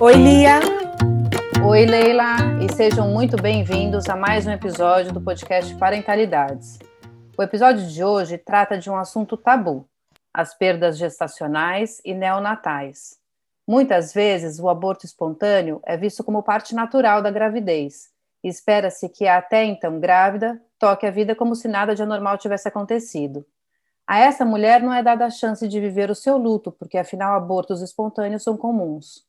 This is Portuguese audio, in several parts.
Oi, Lia. Oi, Leila, e sejam muito bem-vindos a mais um episódio do podcast Parentalidades. O episódio de hoje trata de um assunto tabu: as perdas gestacionais e neonatais. Muitas vezes, o aborto espontâneo é visto como parte natural da gravidez e espera-se que a até então grávida toque a vida como se nada de anormal tivesse acontecido. A essa mulher não é dada a chance de viver o seu luto, porque afinal abortos espontâneos são comuns.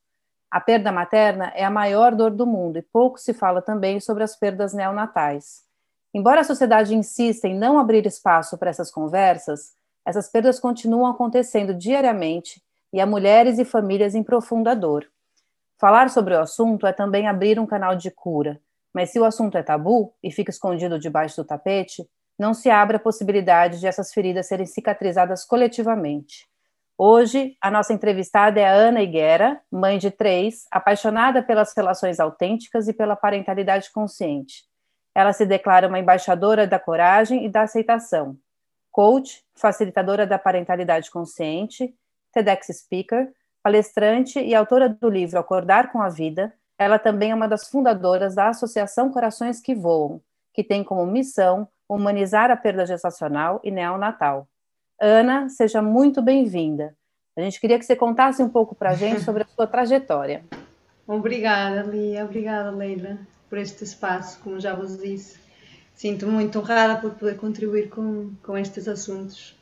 A perda materna é a maior dor do mundo e pouco se fala também sobre as perdas neonatais. Embora a sociedade insista em não abrir espaço para essas conversas, essas perdas continuam acontecendo diariamente e há mulheres e famílias em profunda dor. Falar sobre o assunto é também abrir um canal de cura, mas se o assunto é tabu e fica escondido debaixo do tapete, não se abre a possibilidade de essas feridas serem cicatrizadas coletivamente. Hoje, a nossa entrevistada é a Ana Higuera, mãe de três, apaixonada pelas relações autênticas e pela parentalidade consciente. Ela se declara uma embaixadora da coragem e da aceitação, coach, facilitadora da parentalidade consciente, TEDx speaker, palestrante e autora do livro Acordar com a Vida. Ela também é uma das fundadoras da Associação Corações que Voam, que tem como missão humanizar a perda gestacional e neonatal. Ana, seja muito bem-vinda. A gente queria que você contasse um pouco para a gente sobre a sua trajetória. Obrigada, Lia. Obrigada, Leila, por este espaço, como já vos disse. Sinto-me muito honrada por poder contribuir com, com estes assuntos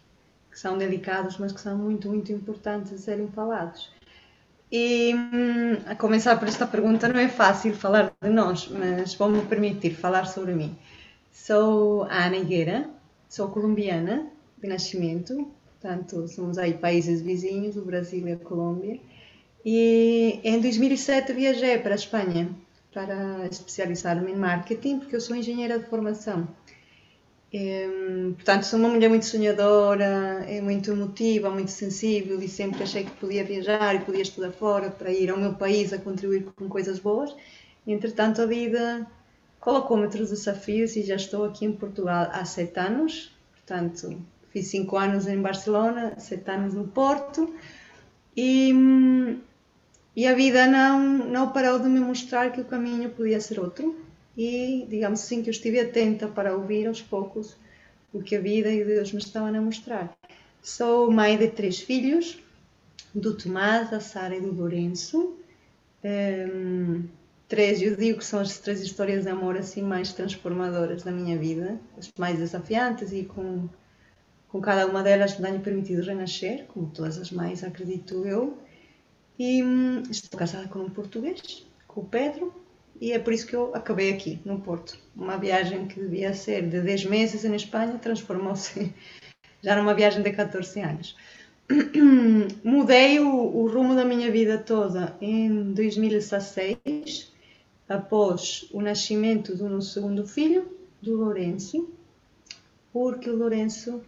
que são delicados, mas que são muito, muito importantes de serem falados. E hum, a começar por esta pergunta, não é fácil falar de nós, mas vou-me permitir falar sobre mim. Sou Ana Higuera, sou colombiana, de nascimento, portanto, somos aí países vizinhos, o Brasil e a Colômbia. E em 2007 viajei para a Espanha para especializar-me em marketing, porque eu sou engenheira de formação. E, portanto, sou uma mulher muito sonhadora, é muito emotiva, muito sensível e sempre achei que podia viajar e podia estudar fora para ir ao meu país a contribuir com coisas boas. Entretanto, a vida colocou-me outros desafios e já estou aqui em Portugal há sete anos. Portanto, Fiz cinco anos em Barcelona, sete anos no Porto e, e a vida não, não parou de me mostrar que o caminho podia ser outro. E, digamos assim, que eu estive atenta para ouvir aos poucos o que a vida e Deus me estavam a mostrar. Sou mãe de três filhos, do Tomás, da Sara e do Lourenço. Um, três, eu digo que são as três histórias de amor assim mais transformadoras da minha vida, as mais desafiantes e com com cada uma delas tenho permitido renascer, como todas as mães, acredito eu. E hum, estou casada com um português, com o Pedro, e é por isso que eu acabei aqui, no Porto. Uma viagem que devia ser de 10 meses em Espanha transformou-se já numa viagem de 14 anos. Mudei o, o, rumo da minha vida toda em 2016, após o nascimento do meu segundo filho, do Lourenço, porque o Lourenço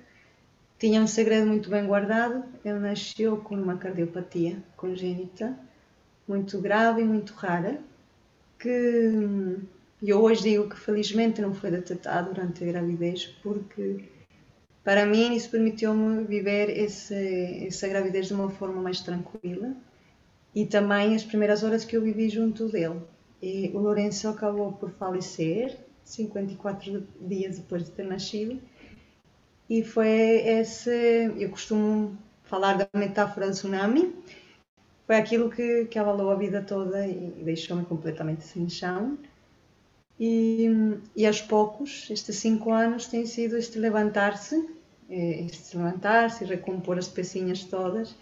tinha um segredo muito bem guardado. Ele nasceu com uma cardiopatia congênita muito grave e muito rara, que eu hoje digo que felizmente não foi detectado durante a gravidez, porque para mim isso permitiu-me viver esse, essa gravidez de uma forma mais tranquila e também as primeiras horas que eu vivi junto dele. E o Lourenço acabou por falecer 54 dias depois de ter nascido e foi esse, eu costumo falar da metáfora do tsunami, foi aquilo que, que abalou a vida toda e deixou-me completamente sem chão. E, e aos poucos, estes cinco anos, tem sido este levantar-se, eh, este levantar-se e recompor as pecinhas todas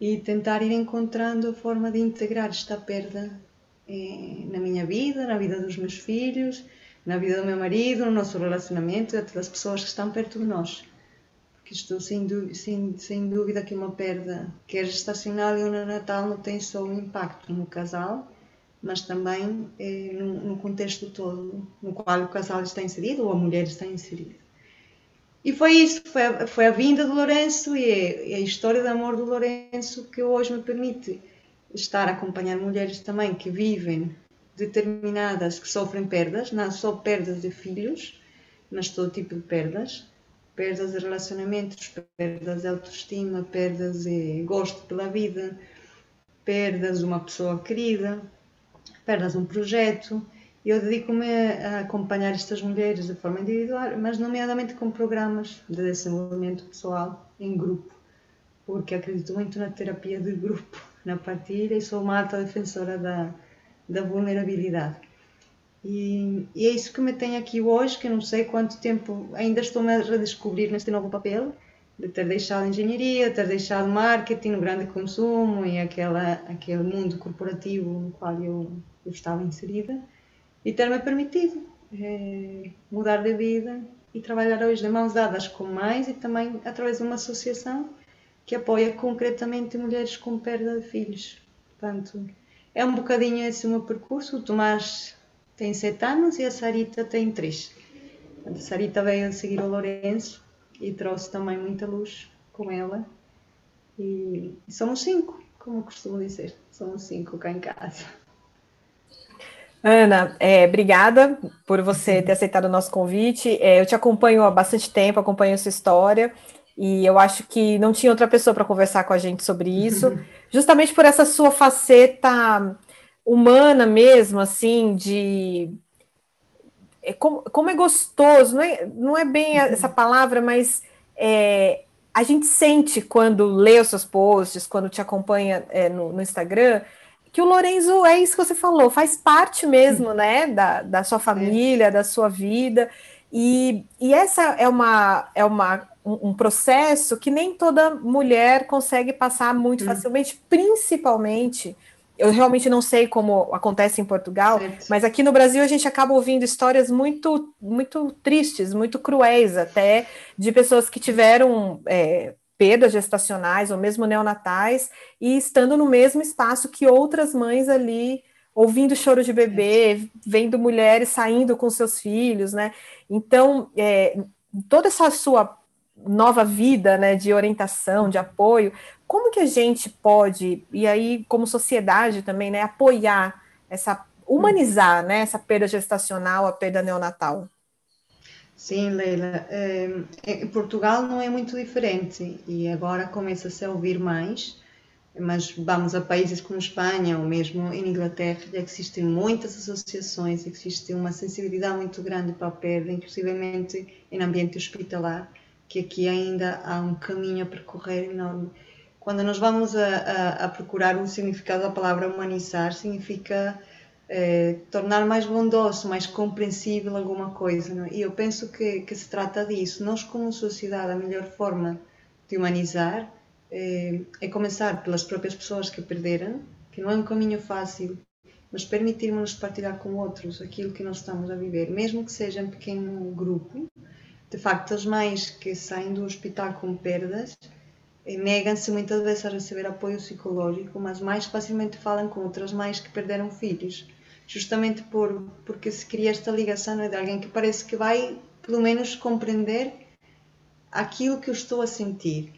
e tentar ir encontrando a forma de integrar esta perda eh, na minha vida, na vida dos meus filhos, na vida do meu marido, no nosso relacionamento e das pessoas que estão perto de nós. Porque estou sem, sem, sem dúvida que uma perda, quer gestacional ou neonatal, não tem só um impacto no casal, mas também eh, no, no, contexto todo no qual o casal está inserido ou a mulher está inserida. E foi isso, foi a, foi a vinda do Lourenço e a, e a história de amor do Lourenço que hoje me permite estar a acompanhar mulheres também que vivem determinadas, que sofrem perdas, não só perdas de filhos, mas todo tipo de perdas, perdas de relacionamentos, perdas de autoestima, perdas de gosto pela vida, perdas de uma pessoa querida, perdas de um projeto. Eu dedico-me a acompanhar estas mulheres de forma individual, mas nomeadamente com programas de desenvolvimento pessoal em grupo, porque acredito muito na terapia de grupo, na partilha e sou uma alta defensora da, da vulnerabilidade. E, e, é isso que me tem aqui hoje, que não sei quanto tempo ainda estou-me a redescobrir neste novo papel, de ter deixado engenharia, ter deixado marketing, o grande consumo e aquela, aquele mundo corporativo no qual eu, eu estava inserida, e ter-me permitido é, mudar de vida e trabalhar hoje de mãos dadas com mais e também através de uma associação que apoia concretamente mulheres com perda de filhos. Portanto, é um bocadinho esse o meu percurso. O Tomás tem sete anos e a Sarita tem três. A Sarita veio a seguir o Lourenço e trouxe também muita luz com ela. E somos cinco, como eu costumo dizer, somos cinco cá em casa. Ana, é, obrigada por você ter aceitado o nosso convite. É, eu te acompanho há bastante tempo, acompanho a sua história, e eu acho que não tinha outra pessoa para conversar com a gente sobre isso, justamente por essa sua faceta humana mesmo, assim, de é, como, como é gostoso, não é, não é bem essa palavra, mas é, a gente sente quando lê os seus posts, quando te acompanha é, no, no, Instagram, que o Lorenzo é isso que você falou, faz parte mesmo, né, da, da sua família, da sua vida, e, e essa é uma, é uma um, processo que nem toda mulher consegue passar muito facilmente, principalmente eu realmente não sei como acontece em Portugal, certo. mas aqui no Brasil a gente acaba ouvindo histórias muito, muito tristes, muito cruéis até, de pessoas que tiveram é, perdas gestacionais ou mesmo neonatais e estando no mesmo espaço que outras mães ali ouvindo choro de bebê, vendo mulheres saindo com seus filhos, né? Então, é, toda essa sua nova vida, né, de orientação, de apoio, como que a gente pode, e aí como sociedade também, né, apoiar essa, humanizar, né, essa perda gestacional, a perda neonatal? Sim, Leila. É, em Portugal não é muito diferente e agora começa-se a ouvir mais, mas vamos a países como Espanha ou mesmo em Inglaterra, existem muitas associações, existe uma sensibilidade muito grande para a perda, inclusivamente em ambiente hospitalar, que aqui ainda há um caminho a percorrer enorme. Quando nós vamos a, a, a procurar um significado da palavra humanizar, significa eh, tornar mais bondoso, mais compreensível alguma coisa. Não? É? E eu penso que, que, se trata disso. Nós, como sociedade, a melhor forma de humanizar eh, é começar pelas próprias pessoas que perderam, que não é um caminho fácil, mas permitirmos partilhar com outros aquilo que nós estamos a viver, mesmo que seja em pequeno grupo, de facto, as mães que saem do hospital com perdas negam-se muitas vezes a receber apoio psicológico, mas mais facilmente falam com outras mães que perderam filhos, justamente por, porque se cria esta ligação né, de alguém que parece que vai, pelo menos, compreender aquilo que eu estou a sentir.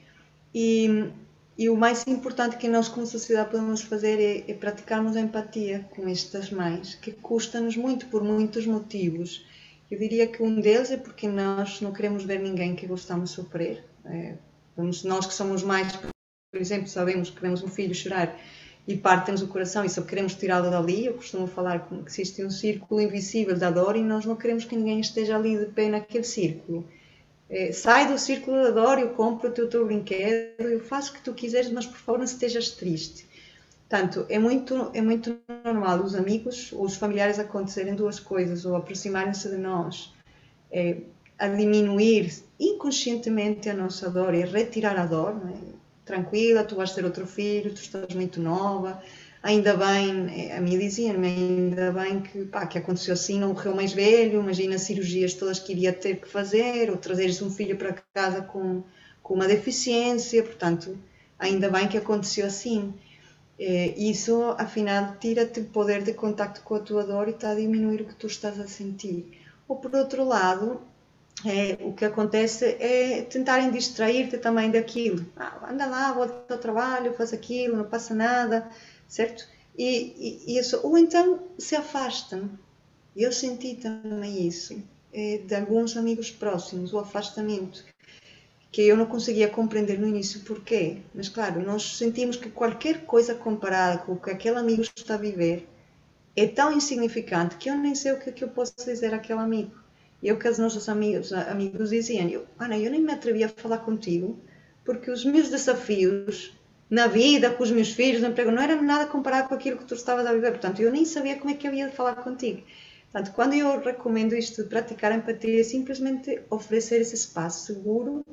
E, e o mais importante que nós, como sociedade, podemos fazer é, é praticarmos a empatia com estas mães, que custa-nos muito por muitos motivos eu diria que um deles é porque nós não queremos ver ninguém que gostamos sofrer. É, nós que somos mais, por exemplo, sabemos que vemos um filho chorar e parte-nos o coração e só queremos tirá-lo dali. Eu costumo falar que existe um círculo invisível da dor e nós não queremos que ninguém esteja ali de pé naquele círculo. É, sai do círculo da dor, eu compro o teu, teu brinquedo, eu faço o que tu quiseres, mas por favor não estejas triste. Portanto, é muito, é muito normal os amigos ou os familiares acontecerem duas coisas, ou aproximarem-se de nós, é, a diminuir inconscientemente a nossa dor e retirar a dor. É? Tranquila, tu vais ter outro filho, tu estás muito nova, ainda bem, é, a minha dizia-me, ainda bem que, pá, que aconteceu assim, não morreu mais velho, imagina as cirurgias todas que iria ter que fazer, ou trazeres um filho para casa com, com uma deficiência, portanto, ainda bem que aconteceu assim. É, isso, afinal, tira-te o poder de contacto com a tua dor e está a diminuir o que tu estás a sentir. Ou, por outro lado, é, o que acontece é tentarem distrair-te também daquilo. Ah, anda lá, volta ao trabalho, faz aquilo, não passa nada. certo? E, e, isso, ou então se afastam. Eu senti também isso, é, de alguns amigos próximos, o afastamento, que eu não conseguia compreender no início porquê. Mas claro, nós sentimos que qualquer coisa comparada com o que aquele amigo está a viver é tão insignificante que eu nem sei o que, é que eu posso dizer àquele amigo. E o que os nossos amigos, amigos diziam, eu, Ana, eu nem me atrevia a falar contigo, porque os meus desafios na vida, com os meus filhos, no emprego, não era nada comparado com aquilo que tu estavas a viver. Portanto, eu nem sabia como é que eu ia falar contigo. Portanto, quando eu recomendo isto de praticar empatia, é simplesmente oferecer esse espaço seguro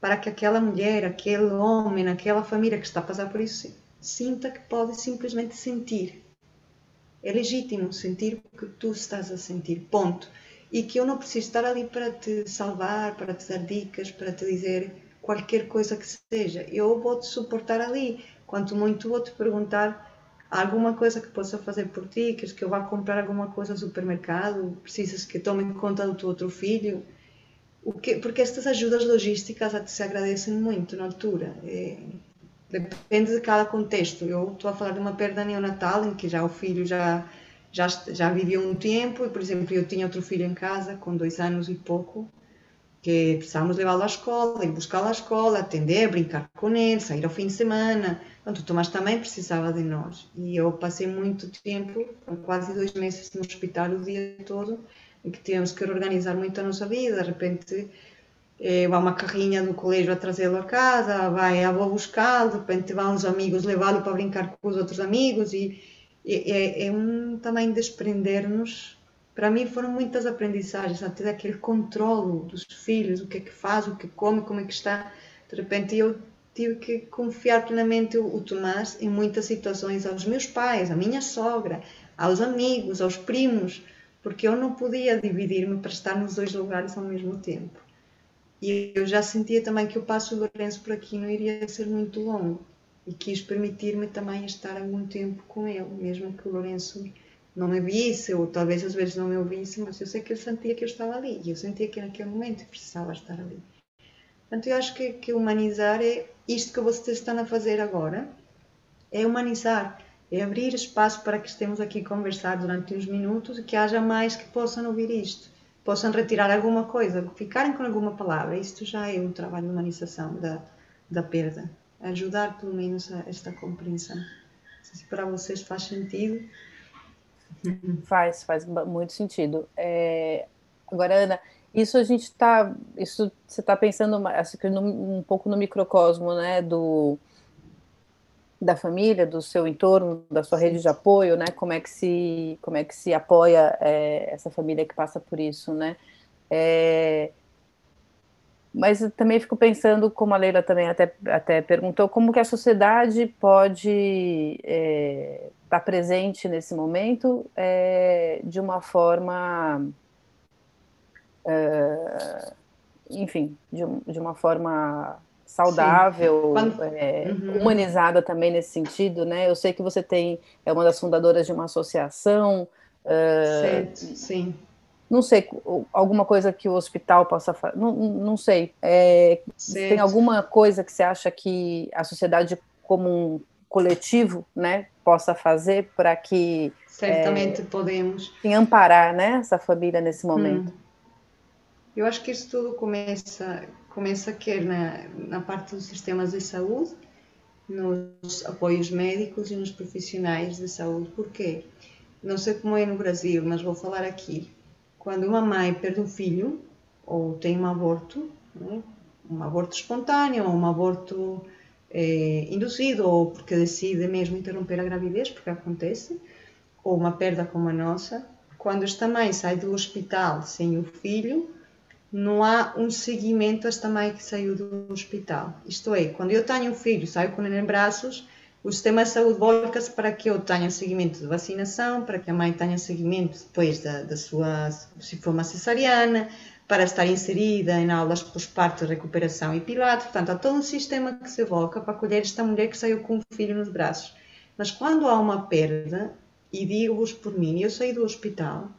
para que aquela mulher, aquele homem, aquela família que está a passar por isso, sinta que pode simplesmente sentir. É legítimo sentir o que tu estás a sentir, ponto. E que eu não preciso estar ali para te salvar, para te dar dicas, para te dizer qualquer coisa que seja. Eu vou te suportar ali. Quanto muito vou te perguntar alguma coisa que possa fazer por ti, queres que eu vá comprar alguma coisa no supermercado, precisas que tome conta do teu outro filho. O que, porque estas ajudas logísticas se agradecem muito na altura. É, depende de cada contexto. Eu estou a falar de uma perda neonatal em que já o filho já já já vivia um tempo e, por exemplo, eu tinha outro filho em casa com dois anos e pouco que precisávamos levá-lo à escola, ir buscá-lo à escola, atender, brincar com ele, sair ao fim de semana. Portanto, o Tomás também precisava de nós. E eu passei muito tempo, quase dois meses no hospital o dia todo, em que tínhamos que reorganizar muito a nossa vida. De repente, eh, vai uma carrinha do colégio a trazê-lo a casa, vai a avó buscá-lo, de repente vão os amigos levá-lo para brincar com os outros amigos. E é, é um também desprender-nos para mim foram muitas aprendizagens, até daquele controle dos filhos, o que é que faz, o que come, como é que está. De repente eu tive que confiar plenamente o, o Tomás em muitas situações aos meus pais, à minha sogra, aos amigos, aos primos, porque eu não podia dividir-me para estar nos dois lugares ao mesmo tempo. E eu já sentia também que o passo do Lourenço por aqui não iria ser muito longo e quis permitir-me também estar algum tempo com ele, mesmo que o Lourenço não me visse, ou talvez às vezes não me ouvisse, mas eu sei que ele sentia que eu estava ali, e eu sentia que naquele momento precisava estar ali. Portanto, eu acho que, que humanizar é isto que vocês estão a fazer agora, é humanizar, é abrir espaço para que estemos aqui a conversar durante uns minutos e que haja mais que possam ouvir isto, possam retirar alguma coisa, ficarem com alguma palavra. Isto já é um trabalho de humanização da, da perda, ajudar pelo menos a esta compreensão. Se para vocês faz sentido. Faz, faz muito sentido. É, agora, Ana, isso a gente está, isso você está pensando um pouco no microcosmo, né, do da família, do seu entorno, da sua rede de apoio, né? Como é que se, como é que se apoia é, essa família que passa por isso, né? É, mas também fico pensando, como a Leila também até, até perguntou, como que a sociedade pode é, estar presente nesse momento é, de uma forma, é, enfim, de, de, uma forma saudável, é, uhum. humanizada também nesse sentido, né? Eu sei que você tem é uma das fundadoras de uma associação. É, certo, sim não sei, alguma coisa que o hospital possa fazer, não, não sei. É, tem alguma coisa que você acha que a sociedade como um coletivo, né, possa fazer para que certamente é, podemos em amparar, né, essa família nesse momento. Hum. Eu acho que isso tudo começa começa quer na, na parte dos sistemas de saúde, nos apoios médicos e nos profissionais de saúde. Porquê? Não sei como é no Brasil, mas vou falar aqui quando uma mãe perde um filho ou tem um aborto, né? um aborto espontâneo ou um aborto é, induzido ou porque decide mesmo interromper a gravidez, porque acontece, ou uma perda como a nossa, quando esta mãe sai do hospital sem o filho, não há um seguimento a esta mãe que saiu do hospital. Isto é, quando eu tenho um filho, saio com ele em braços, o sistema de saúde volta-se para que eu tenha seguimento de vacinação, para que a mãe tenha seguimento depois da, da sua, se for uma cesariana, para estar inserida em aulas pós-parto, recuperação e pilates. Portanto, há todo um sistema que se evoca para acolher esta mulher que saiu com o filho nos braços. Mas quando há uma perda, e digo-vos por mim, eu saí do hospital,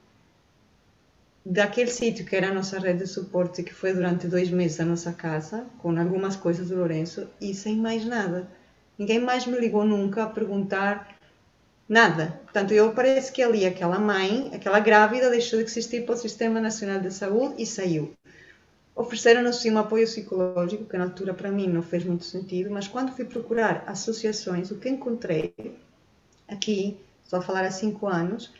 daquele sítio que era a nossa rede de suporte, que foi durante dois meses a nossa casa, com algumas coisas do Lourenço, e sem mais nada Ninguém mais me ligou nunca a perguntar Nada. Portanto, eu parece que ali aquela mãe, aquela grávida, deixou de existir para o Sistema Nacional de Saúde e saiu. Ofereceram-nos sim um apoio psicológico, que na altura para mim não fez muito sentido, mas quando fui procurar associações, o que encontrei aqui, estou a falar há cinco anos,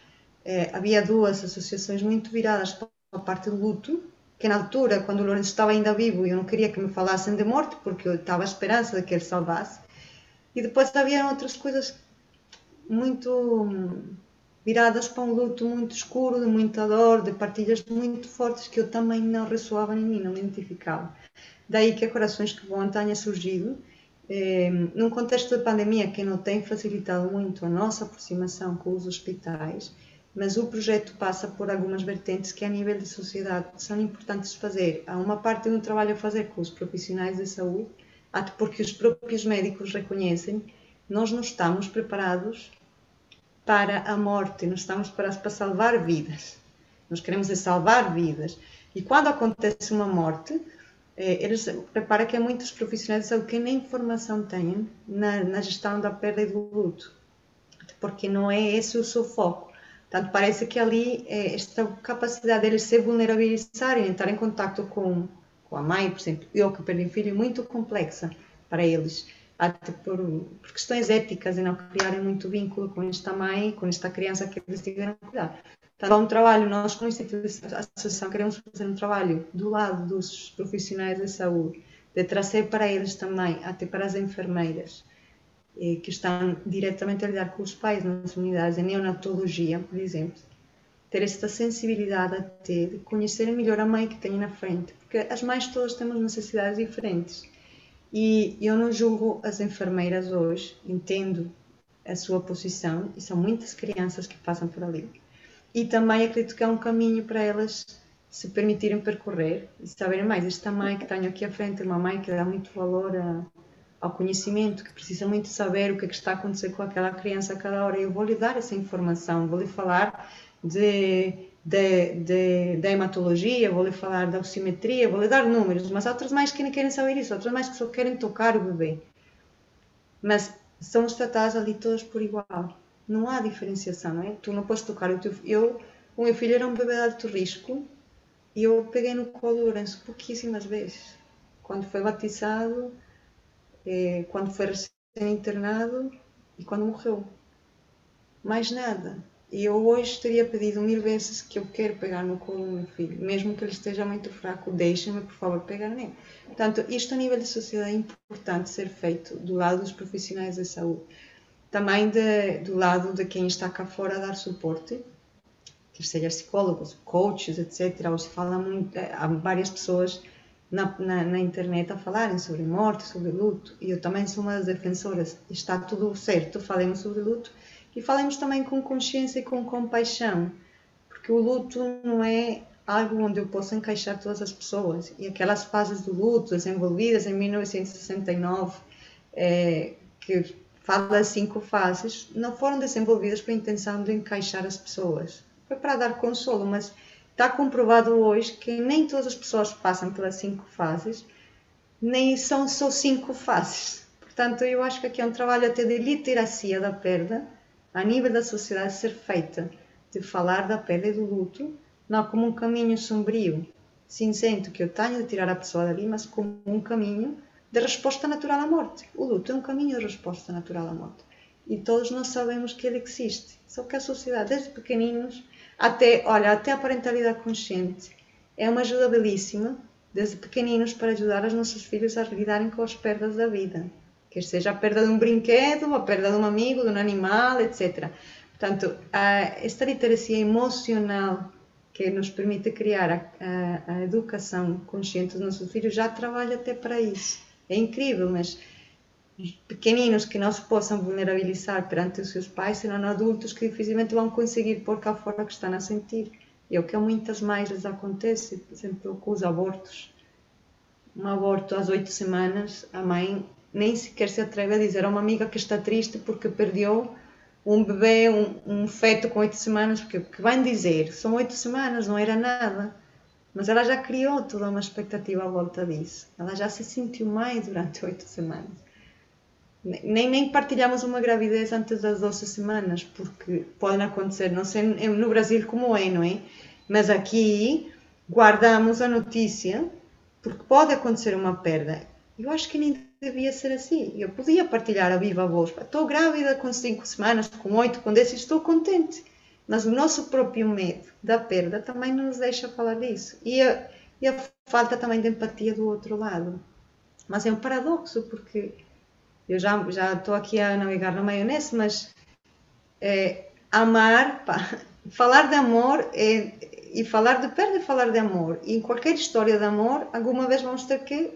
eh, havia duas associações muito viradas para a parte do luto, que na altura, quando o Lourenço estava ainda vivo, eu não queria que me falassem de morte, porque eu estava à esperança de que ele salvasse. E depois havia outras coisas muito viradas para um luto muito escuro, de muita dor, de partilhas muito fortes que eu também não ressoava em mim, não me identificava. Daí que a Corações que Voam tenha surgido, eh, num contexto de pandemia que não tem facilitado muito a nossa aproximação com os hospitais, mas o projeto passa por algumas vertentes que a nível de sociedade são importantes fazer. Há uma parte do trabalho a fazer com os profissionais de saúde, até porque os próprios médicos reconhecem, nós não estamos preparados para a morte, nós estamos para, para salvar vidas. Nós queremos é salvar vidas. E quando acontece uma morte, eh, eles preparam que há muitos profissionais saúde que nem informação têm na, na gestão da perda e do luto, porque não é esse o seu foco. Portanto, parece que ali eh, esta capacidade deles se vulnerabilizarem, entrar em contato com, a mãe, por exemplo, eu que perdi um filho, é muito complexa para eles até por, por, questões éticas e não criarem muito vínculo com esta mãe, com esta criança que eles tiveram que cuidar. Então, um trabalho, nós como instituição, associação queremos fazer um trabalho do lado dos profissionais de saúde, de trazer para eles também, até para as enfermeiras, eh, que estão diretamente a lidar com os pais nas unidades de neonatologia, por exemplo, ter esta sensibilidade até de conhecerem melhor a mãe que têm na frente, porque as mães todas temos necessidades diferentes e eu não julgo as enfermeiras hoje, entendo a sua posição, e são muitas crianças que passam por ali. E também acredito que é um caminho para elas se permitirem percorrer e saberem mais. Esta mãe que tenho aqui à frente é uma mãe que dá muito valor a, ao conhecimento, que precisa muito saber o que, é que está a acontecer com aquela criança a cada hora. Eu vou lhe dar essa informação, vou lhe falar de de, de, da hematologia, vou lhe falar da oximetria, vou lhe dar números, mas há outras mais que nem querem saber isso, outras mais que só querem tocar o bebê. Mas somos tratados ali todos por igual. Não há diferenciação, não é? Tu não podes tocar o teu Eu, o meu filho era um bebê de alto risco e eu peguei no colo Lourenço pouquíssimas vezes. Quando foi batizado, eh, quando foi recém-internado e quando morreu. Mais nada. E eu hoje teria pedido mil vezes que eu quero pegar no colo do meu filho, mesmo que ele esteja muito fraco, deixe-me, por favor, pegar nele. Portanto, isto a nível de sociedade é importante ser feito do lado dos profissionais da saúde. Também de, do lado de quem está cá fora a dar suporte, que seja psicólogos, coaches, etc. Hoje fala muito, há várias pessoas na, na, na, internet a falarem sobre morte, sobre luto, e eu também sou uma das defensoras. Está tudo certo, falemos sobre luto, e falemos também com consciência e com compaixão, porque o luto não é algo onde eu possa encaixar todas as pessoas. E aquelas fases do luto desenvolvidas em 1969, é, que fala cinco fases, não foram desenvolvidas com a intenção de encaixar as pessoas. Foi para dar consolo, mas está comprovado hoje que nem todas as pessoas passam pelas cinco fases, nem são só cinco fases. Portanto, eu acho que aqui é um trabalho até de literacia da perda, a nível da sociedade ser feita de falar da pele do luto, não como um caminho sombrio, cinzento que eu tenho de tirar a pessoa dali, mas como um caminho de resposta natural à morte. O luto é um caminho de resposta natural à morte. E todos nós sabemos que ele existe. Só que a sociedade, desde pequeninos, até, olha, até a parentalidade consciente, é uma ajuda belíssima, desde pequeninos, para ajudar os nossos filhos a lidarem com as perdas da vida quer seja a perda de um brinquedo, a perda de um amigo, de um animal, etc. Portanto, esta literacia emocional que nos permite criar a, a, a, educação consciente dos nossos filhos já trabalha até para isso. É incrível, mas pequeninos que não se possam vulnerabilizar perante os seus pais serão adultos que dificilmente vão conseguir pôr cá fora o que estão a sentir. E é o que muitas mães lhes acontece, por exemplo, com os abortos. Um aborto às oito semanas, a mãe nem sequer se atreve a dizer a uma amiga que está triste porque perdeu um bebê, um, um feto com oito semanas, porque o que vai dizer? São oito semanas, não era nada. Mas ela já criou toda uma expectativa à volta disso. Ela já se sentiu mais durante oito semanas. nem, nem partilhamos uma gravidez antes das 12 semanas, porque podem acontecer, não sei no Brasil como é, não é? Mas aqui guardamos a notícia, porque pode acontecer uma perda. Eu acho que nem devia ser assim. Eu podia partilhar a viva voz. Estou grávida com 5 semanas, com 8, com 10 estou contente. Mas o nosso próprio medo da perda também não nos deixa falar disso. E a, e a falta também de empatia do outro lado. Mas é um paradoxo, porque eu já já estou aqui a navegar na maionese, mas é, amar, pá, falar de amor é, e falar de perda é falar de amor. E em qualquer história de amor, alguma vez vamos ter que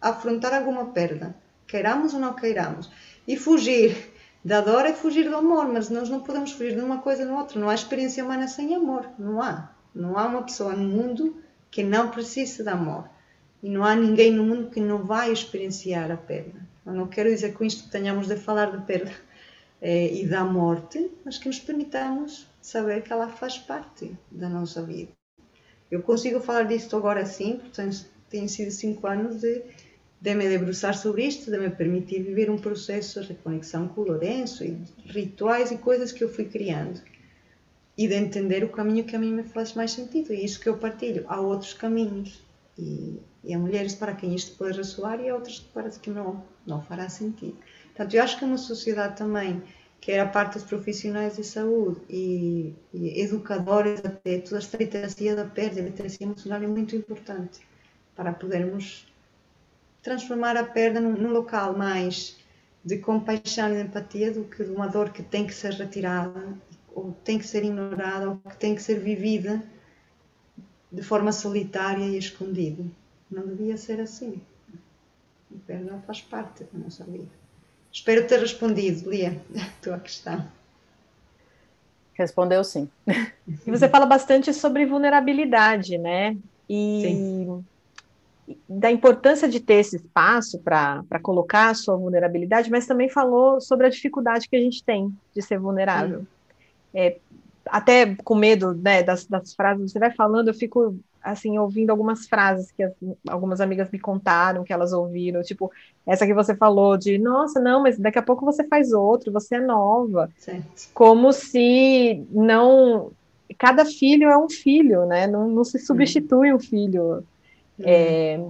afrontar alguma perda, queiramos ou não queiramos. E fugir da dor é fugir do amor, mas nós não podemos fugir de uma coisa na outra. Não há experiência humana sem amor, não há. Não há uma pessoa no mundo que não precise de amor. E não há ninguém no mundo que não vai experienciar a perda. Eu não quero dizer com isto que tenhamos de falar de perda é, e da morte, mas que nos permitamos saber que ela faz parte da nossa vida. Eu consigo falar disto agora sim, portanto, tem sido cinco anos de, de me debruçar sobre isto, de me permitir viver um processo de reconexão com o Lourenço e rituais e coisas que eu fui criando e de entender o caminho que a mim me faz mais sentido. E isso que eu partilho. Há outros caminhos. E, e há mulheres para quem isto pode ressoar e há outras parece que não, não fará sentido. Portanto, eu acho que uma sociedade também, que era parte dos profissionais de saúde e, e educadores até, toda esta literacia da perda, a literacia emocional é muito importante para podermos transformar a perda num, num local mais de compaixão e empatia do que de uma dor que tem que ser retirada ou tem que ser ignorada ou que tem que ser vivida de forma solitária e escondida. Não devia ser assim. O perdão faz parte da nossa vida. Espero ter respondido, Lia, a tua questão. Respondeu sim. E você fala bastante sobre vulnerabilidade, né? E sim. Da importância de ter esse espaço para colocar a sua vulnerabilidade, mas também falou sobre a dificuldade que a gente tem de ser vulnerável. É, até com medo né, das, das frases, você vai falando, eu fico assim, ouvindo algumas frases que as, algumas amigas me contaram, que elas ouviram, tipo, essa que você falou de, nossa, não, mas daqui a pouco você faz outro, você é nova. Certo. Como se não. Cada filho é um filho, né? Não, não se substitui um filho. Hum. É,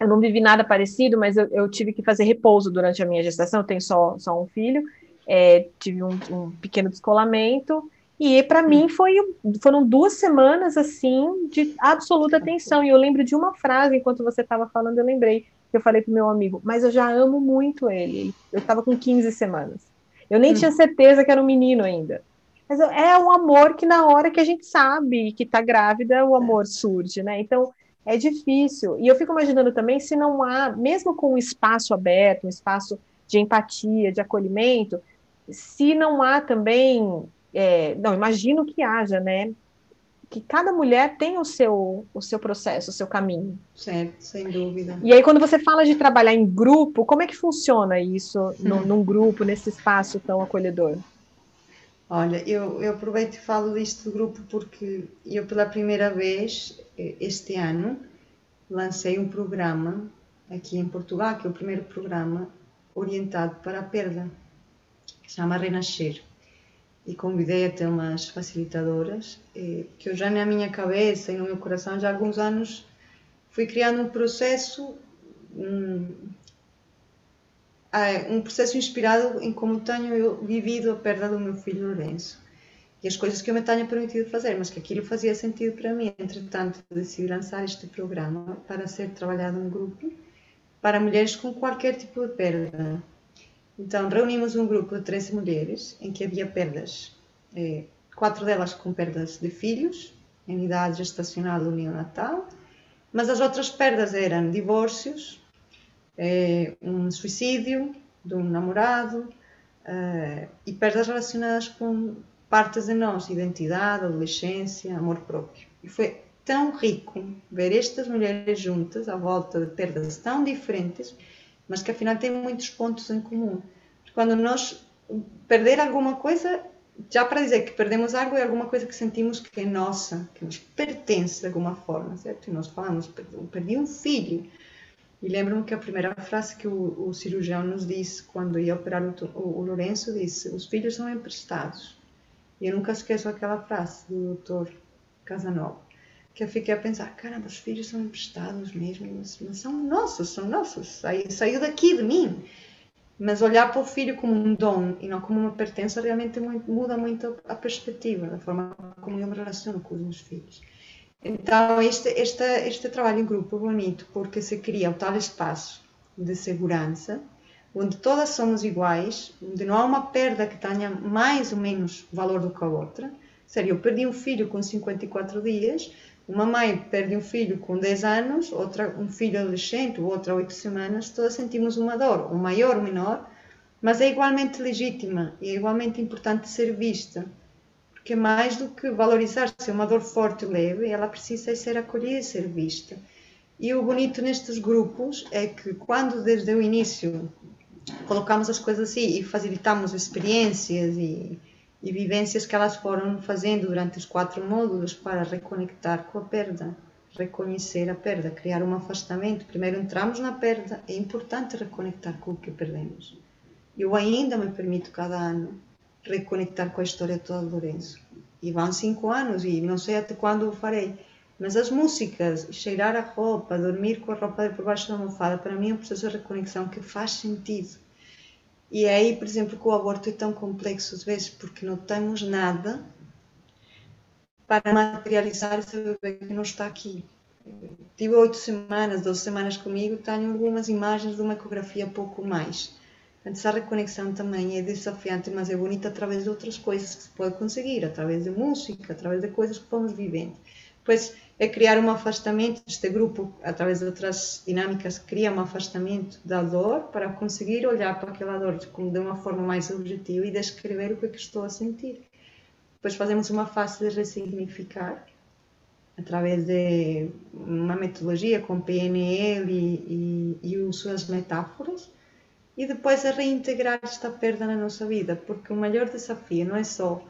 eu não vivi nada parecido, mas eu, eu, tive que fazer repouso durante a minha gestação, eu tenho só, só um filho, é, tive um, um pequeno descolamento. E para mim foi, foram duas semanas assim de absoluta tensão. E eu lembro de uma frase enquanto você estava falando, eu lembrei que eu falei pro meu amigo, mas eu já amo muito ele. Eu estava com 15 semanas. Eu nem hum. tinha certeza que era um menino ainda. Mas é um amor que na hora que a gente sabe que está grávida, o amor surge, né? Então é difícil. E eu fico imaginando também se não há, mesmo com um espaço aberto, um espaço de empatia, de acolhimento, se não há também é, não, imagino que haja, né? Que cada mulher tem o seu, o seu processo, o seu caminho. Certo, sem dúvida. E aí, quando você fala de trabalhar em grupo, como é que funciona isso no, hum. num grupo, nesse espaço tão acolhedor? Olha, eu, eu aproveito e falo disto do grupo porque eu, pela primeira vez, este ano, lancei um programa aqui em Portugal, que é o primeiro programa orientado para a perda, que se chama Renascer. E convidei até umas facilitadoras eh, que eu já na minha cabeça e no meu coração já há alguns anos fui criando um processo um processo inspirado em como tenho eu vivido a perda do meu filho Lourenço e as coisas que eu me tenho permitido fazer, mas que aquilo fazia sentido para mim. Entretanto, decidi lançar este programa para ser trabalhado em grupo para mulheres com qualquer tipo de perda, então, reunimos um grupo de 13 mulheres em que havia perdas, eh, quatro delas com perdas de filhos, em idade gestacional ou neonatal, mas as outras perdas eram divórcios, eh, um suicídio de um namorado eh, e perdas relacionadas com partes de nós, identidade, adolescência, amor próprio. E foi tão rico ver estas mulheres juntas à volta de perdas tão diferentes mas que afinal tem muitos pontos em comum. Quando nós perder alguma coisa, já para dizer que perdemos algo é alguma coisa que sentimos que é nossa, que nos pertence de alguma forma, certo? E nós falamos, perdi um filho, E lembro-me que a primeira frase que o, o, cirurgião nos disse quando ia operar o, o, o Lourenço disse: Os filhos são emprestados. E eu nunca esqueço aquela frase do doutor Casanova, que eu fiquei a pensar: caramba, os filhos são emprestados mesmo, mas, mas são nossos, são nossos, saiu, saiu daqui de mim. Mas olhar para o filho como um dom e não como uma pertença realmente muda muito a perspectiva, da forma como eu me relaciono com os meus filhos. Então, este, este, este trabalho em grupo é bonito porque se cria o tal espaço de segurança, onde todas somos iguais, onde não há uma perda que tenha mais ou menos valor do que a outra. Sério, eu perdi um filho com 54 dias, uma mãe perde um filho com 10 anos, outra um filho adolescente, outra 8 semanas, todas sentimos uma dor, ou maior ou menor, mas é igualmente legítima e é igualmente importante ser vista, porque mais do que valorizar se é uma dor forte e leve, ela precisa ser acolhida e ser vista. E o bonito nestes grupos é que quando desde o início colocamos as coisas assim e facilitamos experiências e e vivências que elas foram fazendo durante os quatro módulos para reconectar com a perda, reconhecer a perda, criar um afastamento. Primeiro entramos na perda, é importante reconectar com o que perdemos. Eu ainda me permito cada ano reconectar com a história toda do Lourenço. E vão cinco anos e não sei até quando o farei. Mas as músicas, cheirar a roupa, dormir com a roupa por baixo da almofada, para mim é um processo de reconexão que faz sentido e é aí, por exemplo, que o aborto é tão complexo às vezes, porque não temos nada para materializar esse bebê que não está aqui. Tive oito semanas, doze semanas comigo, tenho algumas imagens de uma ecografia pouco mais. Essa reconexão também é desafiante, mas é bonita através de outras coisas que se pode conseguir, através de música, através de coisas que vamos vivendo. Pois é criar um afastamento. Este grupo, através de outras dinâmicas, cria um afastamento da dor para conseguir olhar para aquela dor de uma forma mais objetiva e descrever o que, é que estou a sentir. Depois fazemos uma fase de ressignificar, através de uma metodologia com PNL e, e, e suas metáforas, e depois a reintegrar esta perda na nossa vida, porque o maior desafio não é só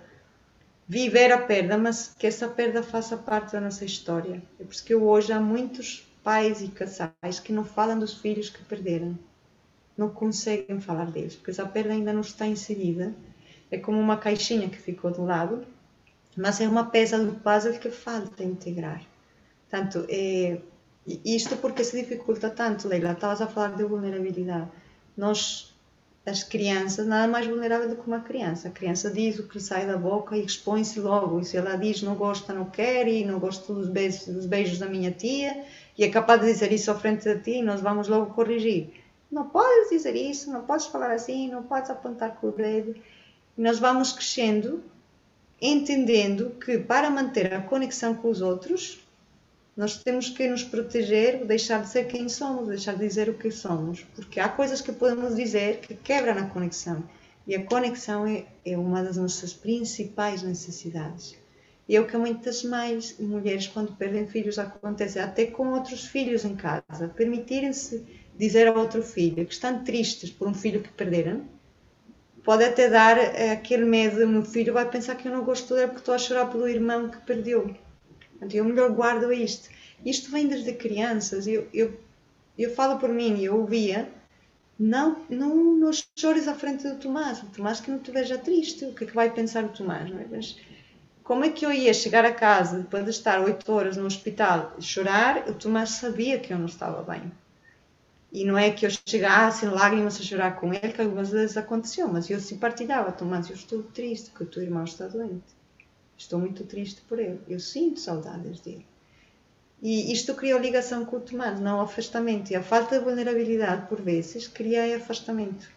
viver a perda, mas que essa perda faça parte da nossa história. É por isso que hoje há muitos pais e casais que não falam dos filhos que perderam. Não conseguem falar deles, porque essa perda ainda não está inserida. É como uma caixinha que ficou do lado, mas é uma peça do puzzle que falta integrar. Portanto, é, isto porque se dificulta tanto, Leila. Estavas a falar de vulnerabilidade. Nós as crianças, nada mais vulnerável do que uma criança. A criança diz o que lhe sai da boca e expõe-se logo. E se ela diz não gosta, não quer, e não gosto dos beijos, dos beijos da minha tia, e é capaz de dizer isso à frente de ti, nós vamos logo corrigir. Não podes dizer isso, não podes falar assim, não podes apontar com o dedo. E nós vamos crescendo, entendendo que para manter a conexão com os outros, nós temos que nos proteger, deixar de ser quem somos, deixar de dizer o que somos, porque há coisas que podemos dizer que quebram a conexão. E a conexão é, é uma das nossas principais necessidades. E é o que muitas mães e mulheres, quando perdem filhos, acontece, até com outros filhos em casa, permitirem-se dizer ao outro filho que estão tristes por um filho que perderam, pode até dar eh, aquele medo: meu filho vai pensar que eu não gosto dele porque estou a chorar pelo irmão que perdeu. Portanto, eu melhor guardo isto. Isto vem desde crianças. Eu, eu, eu falo por mim, eu ouvia, não, não, não chores à frente do Tomás. O Tomás que não te veja triste. O que é que vai pensar o Tomás? Não é? Mas como é que eu ia chegar a casa depois de estar oito horas no hospital e chorar? O Tomás sabia que eu não estava bem. E não é que eu chegasse em lágrimas a chorar com ele, que algumas vezes aconteceu, mas eu se partilhava, Tomás, eu estou triste porque o teu irmão está doente. Estou muito triste por ele. Eu sinto saudades dele. E isto criou ligação com o Tomás, não afastamento. E a falta de vulnerabilidade, por vezes, cria afastamento.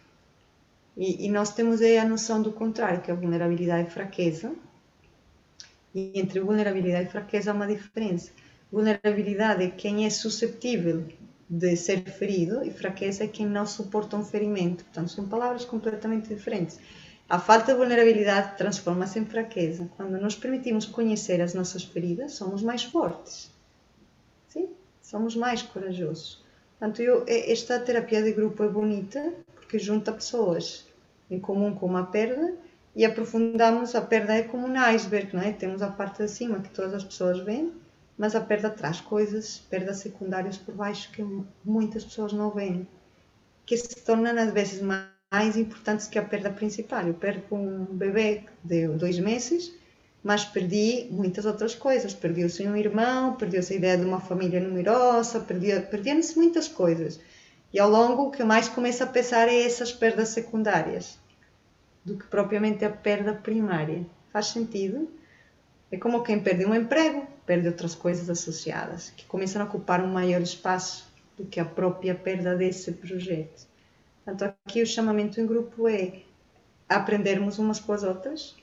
E, e nós temos aí a noção do contrário, que a vulnerabilidade é fraqueza. E entre vulnerabilidade e fraqueza há uma diferença. Vulnerabilidade é quem é suscetível de ser ferido e fraqueza é quem não suporta um ferimento. Portanto, são palavras completamente diferentes. A falta de vulnerabilidade transforma-se em fraqueza. Quando nos permitimos conhecer as nossas feridas, somos mais fortes. Sim, somos mais corajosos. Portanto, eu, esta terapia de grupo é bonita porque junta pessoas em comum com uma perda e aprofundamos a perda é como um iceberg, não é? Temos a parte de cima que todas as pessoas veem mas a perda traz coisas, perdas secundárias por baixo que muitas pessoas não veem, que se tornam às vezes mais importantes que a perda principal. Eu perco um bebê de dois meses, mas perdi muitas outras coisas. Perdi-se um irmão, perdi-se a ideia de uma família numerosa, perdiam-se muitas coisas. E ao longo, o que mais começa a pesar é essas perdas secundárias, do que propriamente a perda primária. Faz sentido? É como quem perde um emprego, perde outras coisas associadas, que começam a ocupar um maior espaço do que a própria perda desse projeto. Portanto, aqui o chamamento em grupo é aprendermos umas com as outras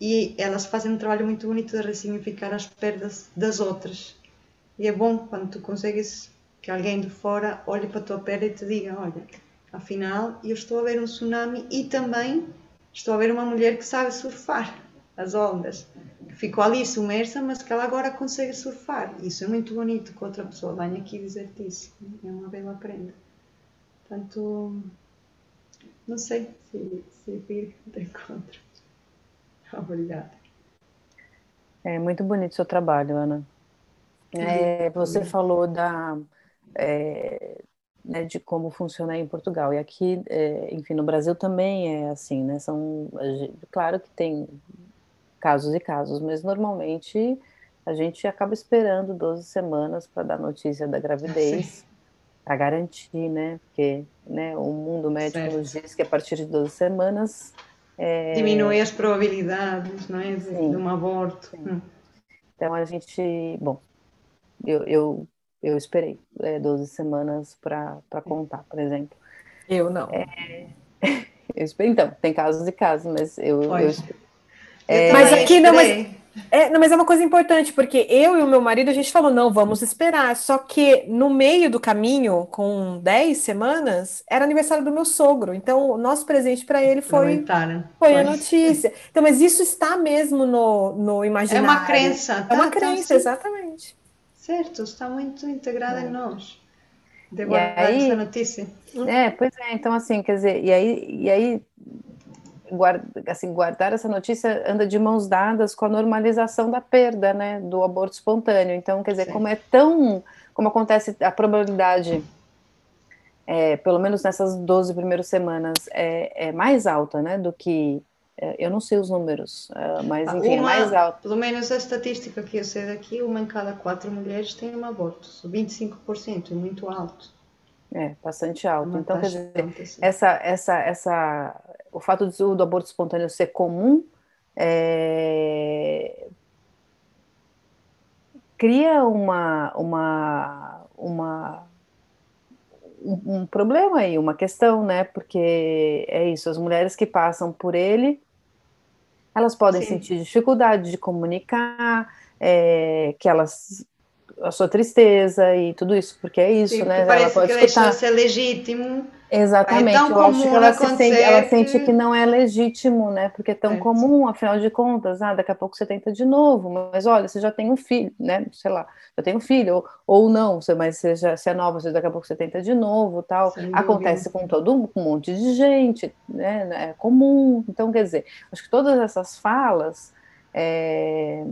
e elas fazem um trabalho muito bonito de ressignificar as perdas das outras. E é bom quando tu consegues que alguém de fora olhe para a tua perda e te diga: Olha, afinal eu estou a ver um tsunami e também estou a ver uma mulher que sabe surfar as ondas ficou ali submersa, mas que ela agora consegue surfar. Isso é muito bonito que outra pessoa venha aqui dizer-te isso. É uma bela prenda. Portanto, não sei se, se vir de encontro. Obrigada. É muito bonito o seu trabalho, Ana. É, você falou da, é, né, de como funciona em Portugal. E aqui, é, enfim, no Brasil também é assim, né? São, claro que tem casos e casos, mas normalmente a gente acaba esperando 12 semanas para dar notícia da gravidez, para garantir, né? Porque né, o mundo médico certo. nos diz que a partir de 12 semanas. É... Diminui as probabilidades, não é? De, de um aborto. Hum. Então a gente. Bom, eu, eu, eu esperei é, 12 semanas para contar, por exemplo. Eu não. É... eu esperei, então, tem casos e casos, mas eu, eu é, mas aqui não, mas, é, não, mas é uma coisa importante, porque eu e o meu marido, a gente falou, não, vamos esperar. Só que no meio do caminho, com 10 semanas, era aniversário do meu sogro. Então, o nosso presente para ele foi, foi a notícia. Então, mas isso está mesmo no, no imaginário. É uma crença. Tá, é uma tá, crença, tá, exatamente. Certo, está muito integrada é. em nós. De guardar essa notícia. É, pois é, então assim, quer dizer, e aí, e aí guarda, assim, guardar essa notícia anda de mãos dadas com a normalização da perda, né, do aborto espontâneo. Então, quer dizer, Sim. como é tão, como acontece a probabilidade, é, pelo menos nessas 12 primeiras semanas, é, é mais alta, né, do que é, eu não sei os números, é, mas enfim, é uma, é mais alto. Pelo menos a estatística que eu sei daqui, uma em cada quatro mulheres tem um aborto, 25%, é muito alto. É, bastante alto. Uma então, quer dizer, essa, essa, essa, o fato do, do aborto espontâneo ser comum é, cria uma, uma, uma um, um, problema aí, uma questão, né? Porque é isso, as mulheres que passam por ele, elas podem Sim. sentir dificuldade de comunicar, é, que elas a sua tristeza e tudo isso, porque é isso, Sim, né? Ela pode que escutar. ser legítimo. Exatamente, é eu acho que ela, se sente, ela sente que não é legítimo, né? Porque é tão é. comum, afinal de contas, ah, daqui a pouco você tenta de novo, mas olha, você já tem um filho, né? Sei lá, já tem um filho, ou, ou não, mas você já se é nova, você, daqui a pouco você tenta de novo, tal. Acontece com todo um monte de gente, né? É comum. Então, quer dizer, acho que todas essas falas. É,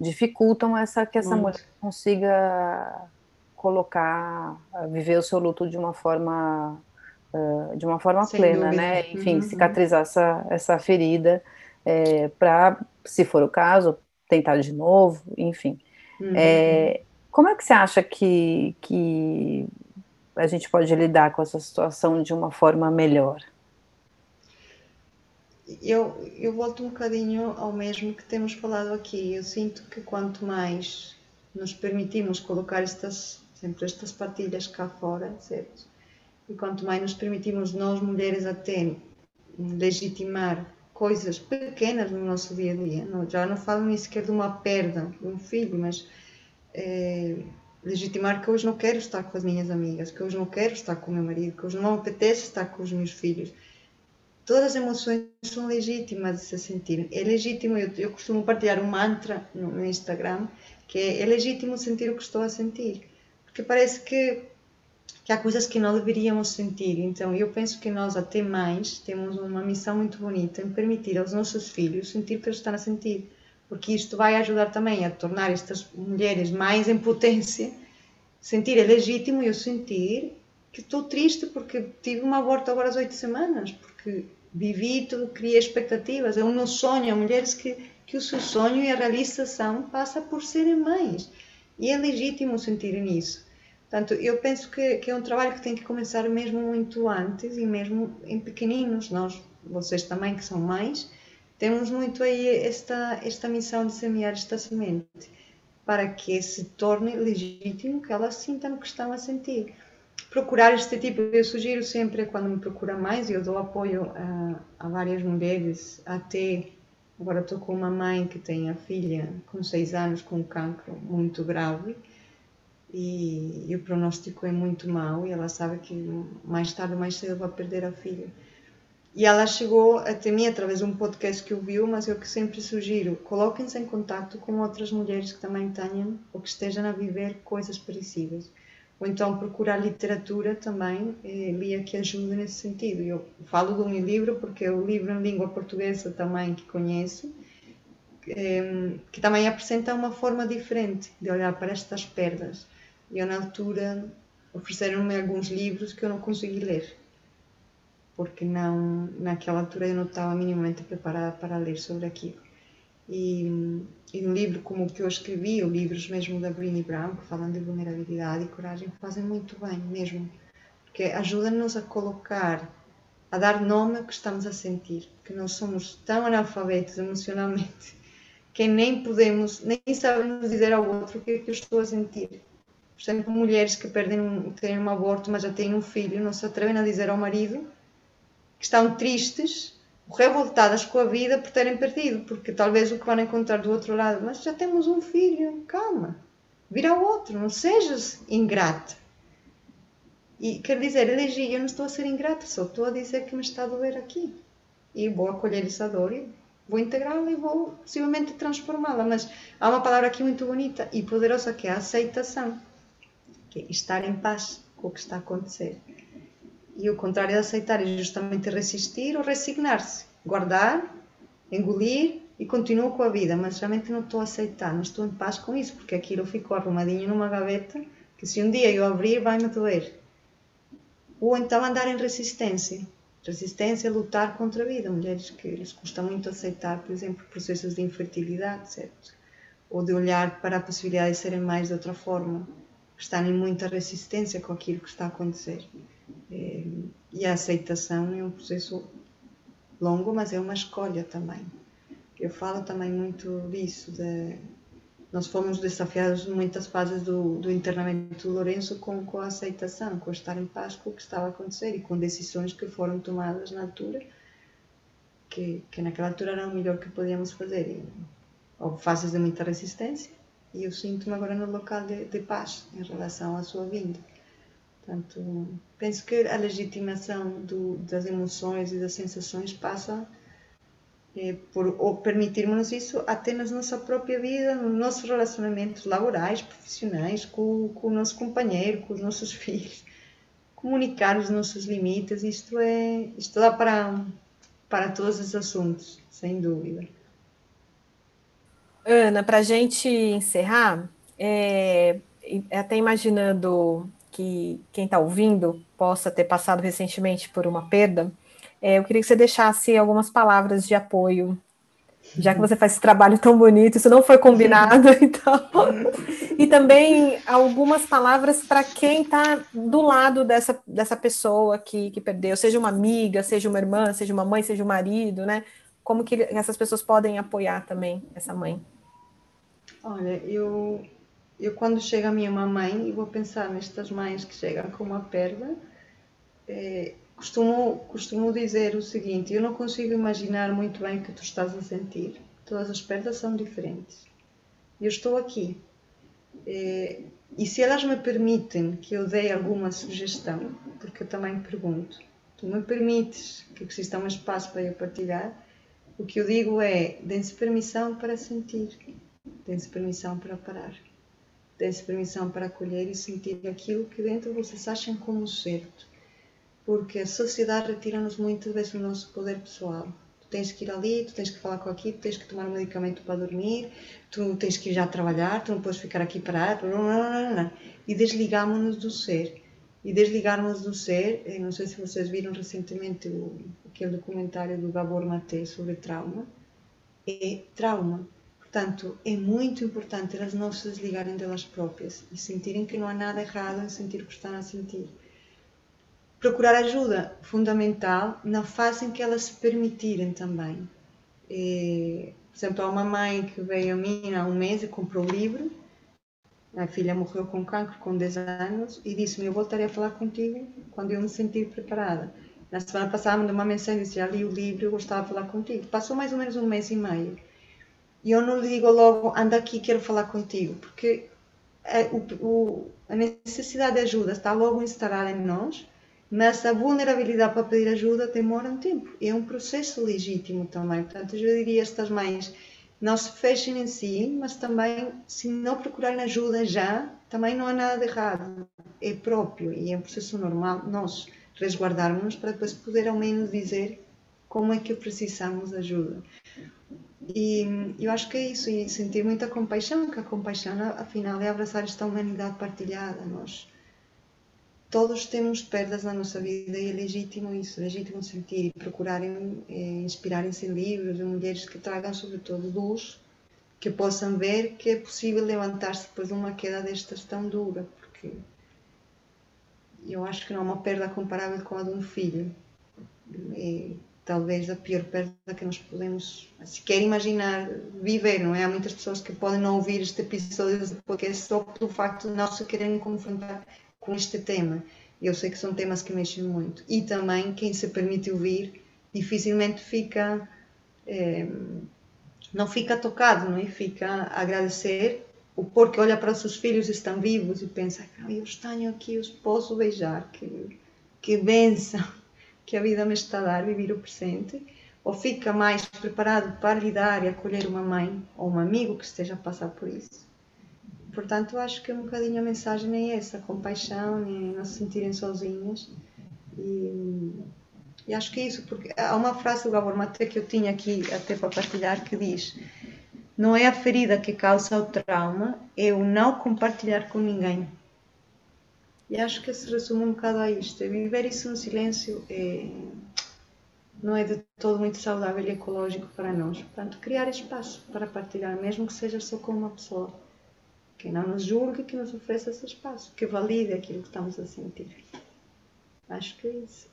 dificultam essa que essa Muito. mulher consiga colocar, viver o seu luto de uma forma uh, de uma forma Sem plena, dúvida. né? Enfim, uhum. cicatrizar essa, essa ferida é, para, se for o caso, tentar de novo, enfim. Uhum. É, como é que você acha que, que a gente pode lidar com essa situação de uma forma melhor? Eu, eu volto um bocadinho ao mesmo que temos falado aqui. Eu sinto que quanto mais nos permitimos colocar estas, sempre estas partilhas cá fora, certo? E quanto mais nos permitimos nós mulheres até legitimar coisas pequenas no nosso dia a dia, não, já não falo nem sequer de uma perda de um filho, mas é, legitimar que hoje não quero estar com as minhas amigas, que hoje não quero estar com o meu marido, que hoje não me apetece estar com os meus filhos todas as emoções são legítimas de se sentir. É legítimo, eu, eu costumo partilhar um mantra no, Instagram, que é, é legítimo sentir o que estou a sentir. Porque parece que, que há coisas que não deveríamos sentir. Então, eu penso que nós, até mais, temos uma missão muito bonita em permitir aos nossos filhos sentir o que eles estão a sentir. porque isto vai ajudar também a tornar estas mulheres mais em potência, sentir é legítimo eu sentir que estou triste porque tive um aborto agora às oito semanas, porque vivi tudo, criei expectativas, é o meu sonho, há mulheres que, que o seu sonho e a realização passa por serem mães, e é legítimo sentirem isso. Portanto, eu penso que, que, é um trabalho que tem que começar mesmo muito antes e mesmo em pequeninos. Nós, vocês também que são mães, temos muito aí esta, esta missão de semear esta semente para que se torne legítimo que elas sintam o que estão a sentir. Procurar este tipo, eu sugiro sempre, quando me procura mais, eu dou apoio a, a várias mulheres, até agora estou com uma mãe que tem a filha com seis anos com um cancro muito grave, e, e o pronóstico é muito mau e ela sabe que mais tarde ou mais cedo vai perder a filha. E ela chegou até mim através de um podcast que ouviu, mas eu que sempre sugiro, coloquem-se em contato com outras mulheres que também tenham ou que estejam a viver coisas parecidas. Ou então procurar literatura também, eh, lia que ajude nesse sentido. Eu falo de um livro porque é o livro em língua portuguesa também que conheço, eh, que também apresenta uma forma diferente de olhar para estas perdas e eu, na altura, ofereceram-me alguns livros que eu não consegui ler, porque não, naquela altura eu não estava minimamente preparada para ler sobre aquilo. E, e um livro como o que eu escrevi, ou livros mesmo da Brené Brown, que falam de vulnerabilidade e coragem, fazem muito bem mesmo, porque ajudam-nos a colocar, a dar nome ao que estamos a sentir, porque nós somos tão analfabetos emocionalmente que nem podemos, nem sabemos dizer ao outro o que é que eu estou a sentir. Por exemplo, mulheres que perdem, têm um aborto, mas já têm um filho, não se atrevem a dizer ao marido que estão tristes, revoltadas com a vida por terem perdido, porque talvez o que vão encontrar do outro lado, mas já temos um filho, calma, vira ao outro, não sejas ingrata. E quer dizer, elegi, eu não estou a ser ingrata, só estou a dizer que me está a doer aqui. E vou acolher essa dor e vou integrá-la e vou possivelmente transformá-la. Mas há uma palavra aqui muito bonita e poderosa que é a aceitação que é estar em paz com o que está a acontecer. E o contrário de aceitar é justamente resistir ou resignar-se, guardar, engolir e continuo com a vida, mas realmente não estou a aceitar, não estou em paz com isso, porque aquilo ficou arrumadinho numa gaveta que se um dia eu abrir vai-me doer. Ou então andar em resistência. Resistência é lutar contra a vida. Mulheres que lhes custa muito aceitar, por exemplo, processos de infertilidade, certo? Ou de olhar para a possibilidade de serem mais de outra forma estar em muita resistência com aquilo que está a acontecer. É, e a aceitação é um processo longo, mas é uma escolha também. Eu falo também muito disso, de, nós fomos desafiados em muitas fases do, do internamento do Lourenço com, com a aceitação, com estar em paz com o que estava a acontecer e com decisões que foram tomadas na altura, que, que naquela altura era o melhor que podíamos fazer. E, houve fases de muita resistência, e eu sinto-me agora no local de, de, paz em relação à sua vinda. Portanto, penso que a legitimação do, das emoções e das sensações passa é, por permitirmos isso até na nossa própria vida, nos nossos relacionamentos laborais, profissionais, com, com o nosso companheiro, com os nossos filhos. Comunicar os nossos limites, isto, é, isto dá para, para todos os assuntos, sem dúvida. Ana, para a gente encerrar, é, até imaginando que quem está ouvindo possa ter passado recentemente por uma perda, é, eu queria que você deixasse algumas palavras de apoio, já que você faz esse trabalho tão bonito, isso não foi combinado, então. E também algumas palavras para quem está do lado dessa, dessa pessoa que, que perdeu, seja uma amiga, seja uma irmã, seja uma mãe, seja um marido, né? Como que essas pessoas podem apoiar também essa mãe? Olha, eu, eu quando chega a minha mamãe e vou pensar nestas mães que chegam com uma perda, é, costumo, costumo dizer o seguinte: eu não consigo imaginar muito bem o que tu estás a sentir. Todas as perdas são diferentes. Eu estou aqui. É, e se elas me permitem que eu dê alguma sugestão, porque eu também pergunto, tu me permites que exista um espaço para eu partilhar, o que eu digo é: dê-se permissão para sentir Dê-se permissão para parar. Dê-se permissão para acolher e sentir aquilo que dentro vocês acham como certo. Porque a sociedade retira-nos muitas vezes o nosso poder pessoal. tu tens que ir ali, tu tens que falar com aqui, tu tens que tomar um medicamento para dormir, tu tens que ir já trabalhar, tu não podes ficar aqui parado, e desligamos-nos do ser. E desligarmos do ser, não sei se vocês viram recentemente o, aquele documentário do Gabor Maté sobre trauma, é trauma. Portanto, é muito importante elas não se desligarem delas próprias e sentirem que não há nada errado em sentir o que estão a sentir procurar ajuda fundamental na fase em que elas se permitirem também. E, por exemplo, há uma mãe que veio a mim há um mês e comprou o livro. A filha morreu com cancro com 10 anos e disse-me: Eu voltarei a falar contigo quando eu me sentir preparada. Na semana passada, mandou uma mensagem e disse: Já li o livro, eu gostava de falar contigo. Passou mais ou menos um mês e meio. E eu não lhe digo logo: Anda aqui, quero falar contigo, porque a, o, a necessidade de ajuda está logo instalada em nós mas a vulnerabilidade para pedir ajuda demora um tempo. É um processo legítimo também. Portanto, eu diria a estas mães, não se fechem em si, mas também, se não procurarem ajuda já, também não há nada de errado. É próprio e é um processo normal nós resguardarmos para depois poder ao menos dizer como é que precisamos de ajuda. E eu acho que é isso, e sentir muita compaixão, que a compaixão, afinal, é abraçar esta humanidade partilhada. Nós todos temos perdas na nossa vida e é legítimo isso, é legítimo sentir e procurarem é, inspirarem-se em livros de mulheres que tragam sobretudo luz, que possam ver que é possível levantar-se depois de uma queda destas tão dura, porque eu acho que não há uma perda comparável com a de um filho. É talvez a pior perda que nós podemos sequer imaginar viver, não é? Há muitas pessoas que podem não ouvir este episódio porque é só pelo facto de não se quererem confrontar com este tema. Eu sei que são temas que mexem muito. E também quem se permite ouvir dificilmente fica. É, não fica tocado, não é? Fica a agradecer o porque olha para os seus filhos estão vivos e pensa, ah, eu tenho aqui, eu posso beijar, que, que benção que a vida me está a dar, viver o presente, ou fica mais preparado para lidar e acolher uma mãe ou um amigo que esteja a passar por isso. Portanto, acho que um bocadinho a mensagem é essa, compaixão e não se sentirem sozinhas. E, e, acho que é isso, porque há uma frase do Gabor Mate que eu tinha aqui até para partilhar que diz não é a ferida que causa o trauma, é o não compartilhar com ninguém. E acho que se resume um bocado a isto. É viver isso no silêncio é, não é de todo muito saudável e ecológico para nós. Portanto, criar espaço para partilhar, mesmo que seja só com uma pessoa que não nos julgue, que nos ofereça esse espaço, que valide aquilo que estamos a sentir. Acho que é isso.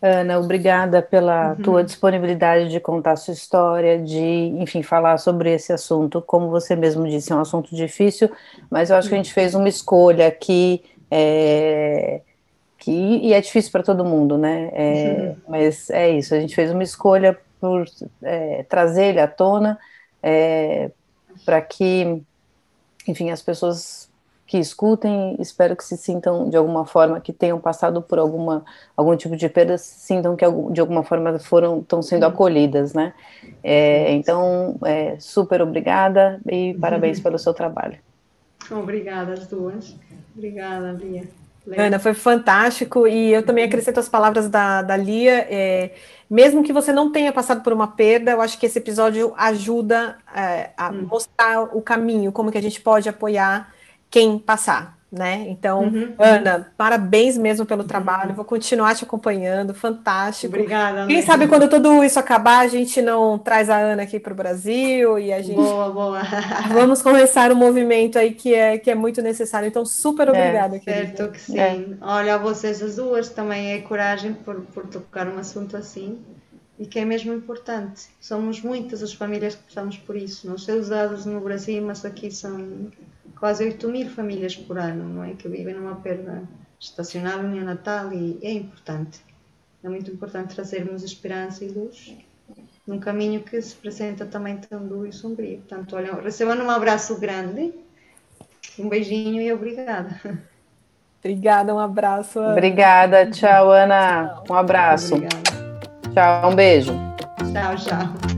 Ana, obrigada pela uhum. tua disponibilidade de contar a sua história, de, enfim, falar sobre esse assunto. Como você mesmo disse, é um assunto difícil, mas eu acho que a gente fez uma escolha aqui, é, que, e é difícil para todo mundo, né? É, uhum. Mas é isso, a gente fez uma escolha por é, trazer ele à tona, é, para que, enfim, as pessoas que escutem, espero que se sintam de alguma forma, que tenham passado por alguma, algum tipo de perda, sintam que de alguma forma foram, estão sendo acolhidas, né? É, então, é, super obrigada e parabéns pelo seu trabalho. Obrigada, as duas. Obrigada, Lia. Ana, foi fantástico e eu também acrescento as palavras da, da Lia. É, mesmo que você não tenha passado por uma perda, eu acho que esse episódio ajuda é, a hum. mostrar o caminho, como que a gente pode apoiar quem passar né? Então, uhum. Ana, parabéns mesmo pelo uhum. trabalho. Vou continuar te acompanhando, fantástico. Obrigada. Quem sabe quando tudo isso acabar, a gente não traz a Ana aqui para o Brasil e a gente boa, boa. vamos começar um movimento aí que é que é muito necessário. Então, super obrigada, é, querida. Certo que sim. É. Olha, a vocês as duas também é coragem por, por tocar um assunto assim e que é mesmo importante. Somos muitas as famílias que passamos por isso. Não sei os dados no Brasil, mas aqui são quase 8 mil famílias por ano, não é? Que vivem numa perda estacional neonatal e é importante. É muito importante trazermos esperança e luz num caminho que se apresenta também tão duro e sombrio. Portanto, olha, recebam um abraço grande, um beijinho e obrigada. Obrigada, um abraço. Ana. Obrigada, tchau, Ana. Um abraço. Obrigada. Tchau, um beijo. Tchau, tchau.